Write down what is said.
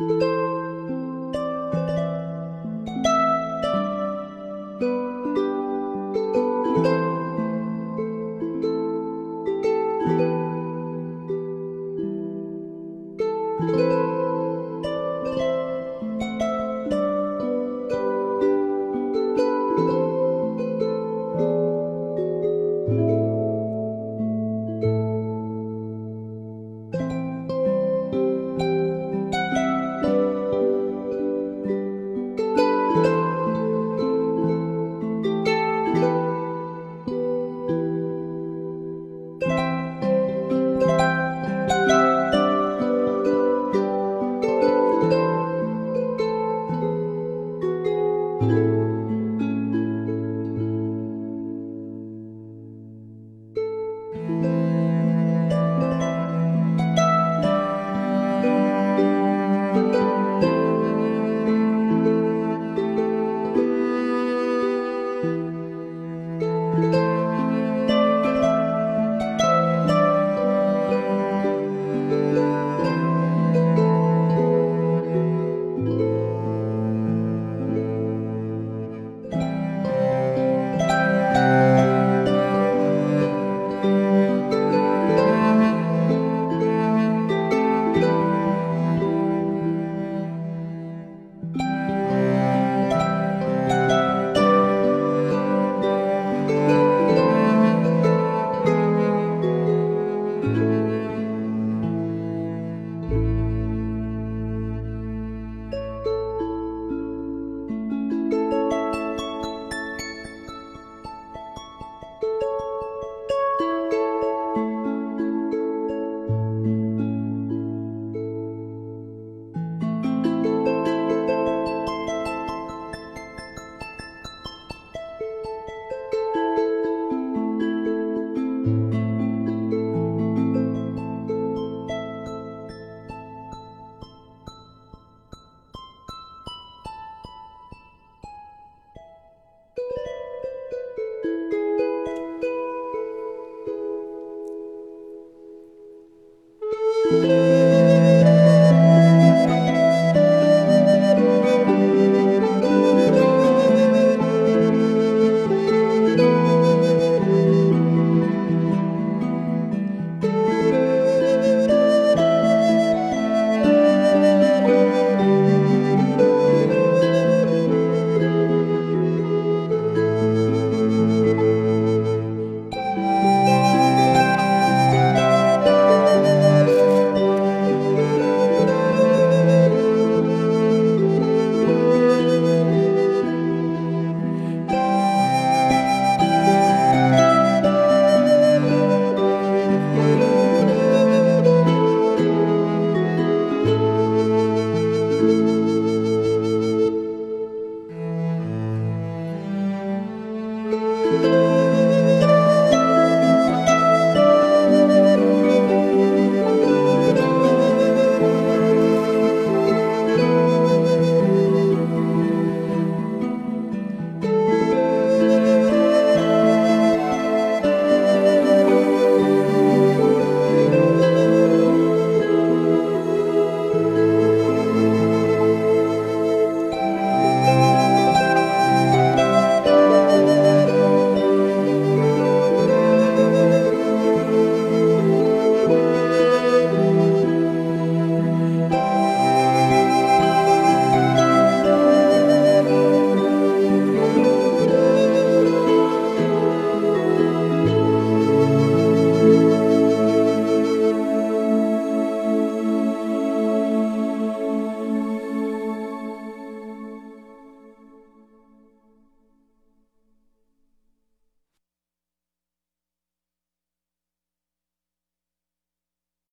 Música